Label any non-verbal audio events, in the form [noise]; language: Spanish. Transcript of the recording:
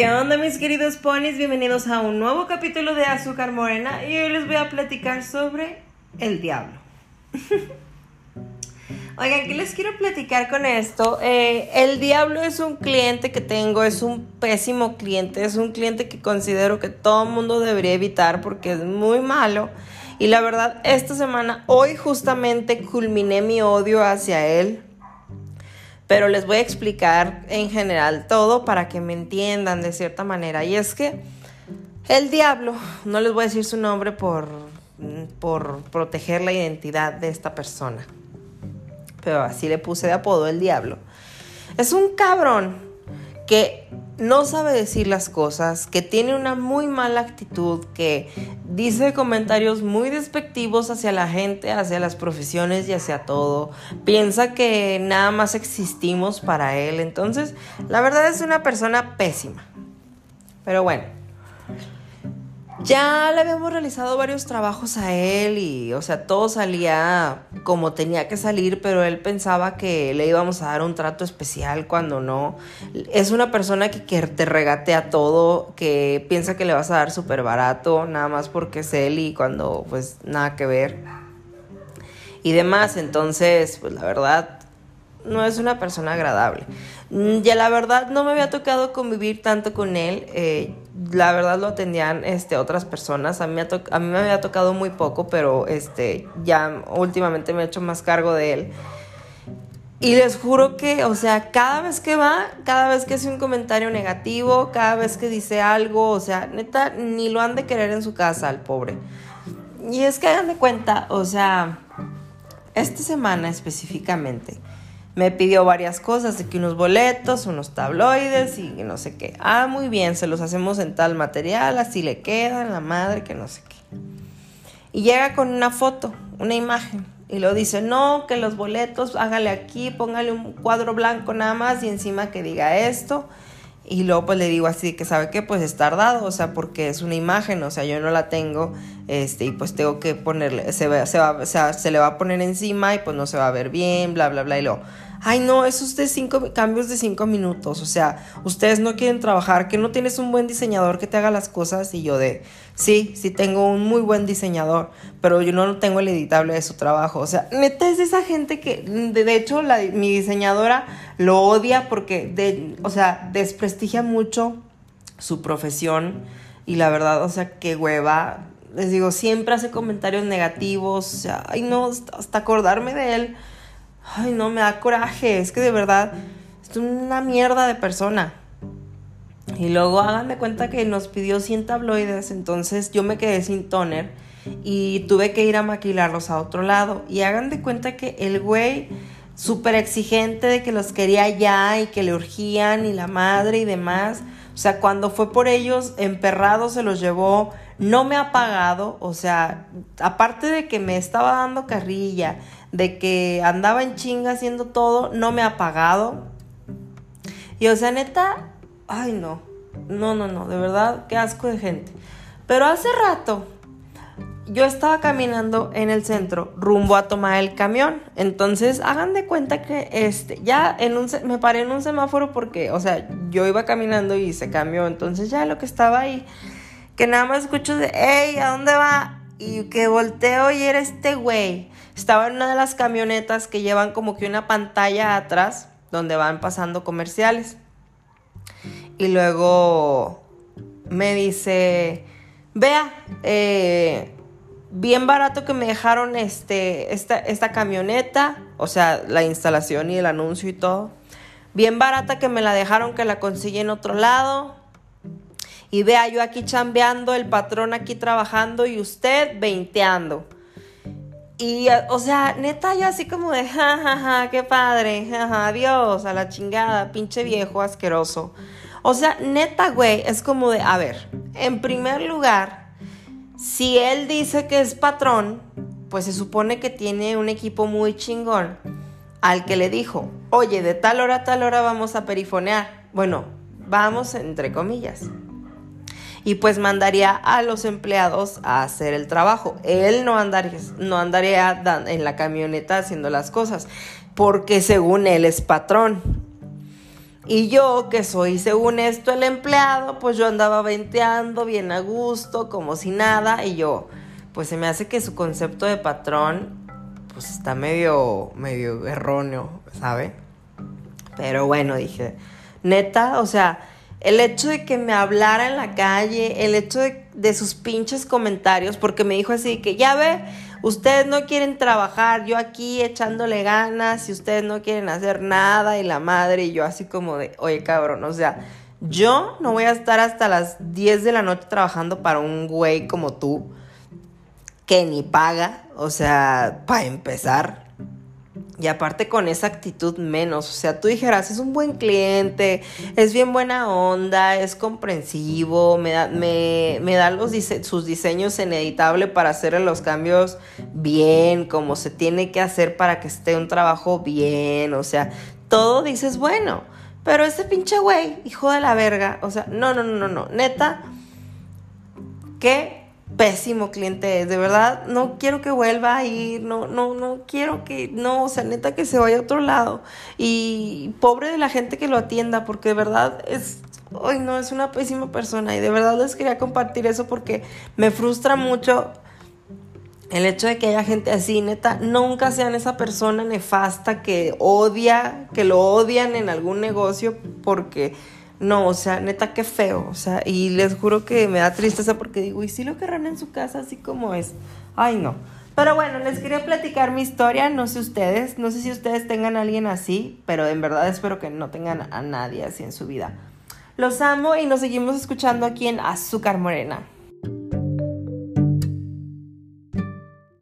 ¿Qué onda mis queridos ponis? Bienvenidos a un nuevo capítulo de Azúcar Morena y hoy les voy a platicar sobre el diablo. [laughs] Oigan, ¿qué les quiero platicar con esto? Eh, el diablo es un cliente que tengo, es un pésimo cliente, es un cliente que considero que todo mundo debería evitar porque es muy malo. Y la verdad, esta semana, hoy justamente culminé mi odio hacia él pero les voy a explicar en general todo para que me entiendan de cierta manera. Y es que el diablo, no les voy a decir su nombre por, por proteger la identidad de esta persona, pero así le puse de apodo el diablo. Es un cabrón que no sabe decir las cosas, que tiene una muy mala actitud, que dice comentarios muy despectivos hacia la gente, hacia las profesiones y hacia todo. Piensa que nada más existimos para él. Entonces, la verdad es una persona pésima. Pero bueno, ya le habíamos realizado varios trabajos a él y, o sea, todo salía como tenía que salir, pero él pensaba que le íbamos a dar un trato especial cuando no. Es una persona que, que te regatea todo, que piensa que le vas a dar súper barato, nada más porque es él y cuando, pues, nada que ver. Y demás, entonces, pues, la verdad, no es una persona agradable. Mm, ya la verdad no me había tocado convivir tanto con él. Eh, la verdad lo atendían este, otras personas. A mí, me a mí me había tocado muy poco, pero este, ya últimamente me he hecho más cargo de él. Y les juro que, o sea, cada vez que va, cada vez que hace un comentario negativo, cada vez que dice algo, o sea, neta, ni lo han de querer en su casa al pobre. Y es que hagan de cuenta, o sea, esta semana específicamente me pidió varias cosas, de que unos boletos, unos tabloides y no sé qué. Ah, muy bien, se los hacemos en tal material, así le quedan, la madre, que no sé qué. Y llega con una foto, una imagen, y lo dice, no, que los boletos, hágale aquí, póngale un cuadro blanco nada más y encima que diga esto. Y luego pues le digo así que sabe qué, pues es tardado, o sea, porque es una imagen, o sea, yo no la tengo, este, y pues tengo que ponerle, se, se, va, se le va a poner encima y pues no se va a ver bien, bla, bla, bla, y luego ay no, esos de cinco cambios de cinco minutos, o sea, ustedes no quieren trabajar, que no tienes un buen diseñador que te haga las cosas y yo de, sí, sí tengo un muy buen diseñador, pero yo no tengo el editable de su trabajo, o sea, neta es esa gente que, de, hecho, mi diseñadora lo odia porque, o sea, desprestigia mucho su profesión y la verdad, o sea, qué hueva, les digo, siempre hace comentarios negativos, o sea, ay no, hasta acordarme de él Ay, no, me da coraje. Es que de verdad es una mierda de persona. Y luego hagan de cuenta que nos pidió 100 tabloides, entonces yo me quedé sin toner y tuve que ir a maquilarlos a otro lado. Y hagan de cuenta que el güey súper exigente de que los quería ya y que le urgían y la madre y demás. O sea, cuando fue por ellos, emperrado se los llevó, no me ha pagado, o sea, aparte de que me estaba dando carrilla, de que andaba en chinga haciendo todo, no me ha pagado. Y o sea, neta, ay no, no, no, no, de verdad, qué asco de gente. Pero hace rato yo estaba caminando en el centro rumbo a tomar el camión. Entonces, hagan de cuenta que este, ya en un, me paré en un semáforo porque, o sea, yo iba caminando y se cambió. Entonces, ya lo que estaba ahí, que nada más escucho de, hey, ¿a dónde va? Y que volteo y era este güey. Estaba en una de las camionetas que llevan como que una pantalla atrás donde van pasando comerciales. Y luego me dice, vea, eh, bien barato que me dejaron este, esta, esta camioneta, o sea, la instalación y el anuncio y todo. Bien barata que me la dejaron, que la conseguí en otro lado. Y vea, yo aquí chambeando, el patrón aquí trabajando y usted veinteando. Y, o sea, neta, yo así como de, jajaja, ja, ja, qué padre, jaja, adiós, a la chingada, pinche viejo asqueroso. O sea, neta, güey, es como de, a ver, en primer lugar, si él dice que es patrón, pues se supone que tiene un equipo muy chingón al que le dijo, oye, de tal hora a tal hora vamos a perifonear. Bueno, vamos entre comillas y pues mandaría a los empleados a hacer el trabajo. Él no andaría, no andaría en la camioneta haciendo las cosas, porque según él es patrón. Y yo, que soy según esto el empleado, pues yo andaba venteando bien a gusto, como si nada, y yo, pues se me hace que su concepto de patrón, pues está medio, medio erróneo, ¿sabe? Pero bueno, dije, neta, o sea, el hecho de que me hablara en la calle, el hecho de, de sus pinches comentarios, porque me dijo así que ya ve, ustedes no quieren trabajar, yo aquí echándole ganas y ustedes no quieren hacer nada y la madre y yo así como de, oye cabrón, o sea, yo no voy a estar hasta las 10 de la noche trabajando para un güey como tú que ni paga, o sea, para empezar. Y aparte con esa actitud menos, o sea, tú dijeras, es un buen cliente, es bien buena onda, es comprensivo, me da, me, da los sus diseños en editable para hacer los cambios bien, como se tiene que hacer para que esté un trabajo bien, o sea, todo dices, bueno, pero ese pinche güey, hijo de la verga, o sea, no, no, no, no, no, neta, que pésimo cliente es, de verdad, no quiero que vuelva a ir, no, no, no quiero que, no, o sea, neta que se vaya a otro lado. Y pobre de la gente que lo atienda, porque de verdad es, hoy no, es una pésima persona y de verdad les quería compartir eso porque me frustra mucho el hecho de que haya gente así, neta, nunca sean esa persona nefasta que odia, que lo odian en algún negocio porque no, o sea, neta, qué feo. O sea, y les juro que me da tristeza porque digo, ¿y si lo querrán en su casa así como es? Ay, no. Pero bueno, les quería platicar mi historia, no sé ustedes, no sé si ustedes tengan a alguien así, pero en verdad espero que no tengan a nadie así en su vida. Los amo y nos seguimos escuchando aquí en Azúcar Morena.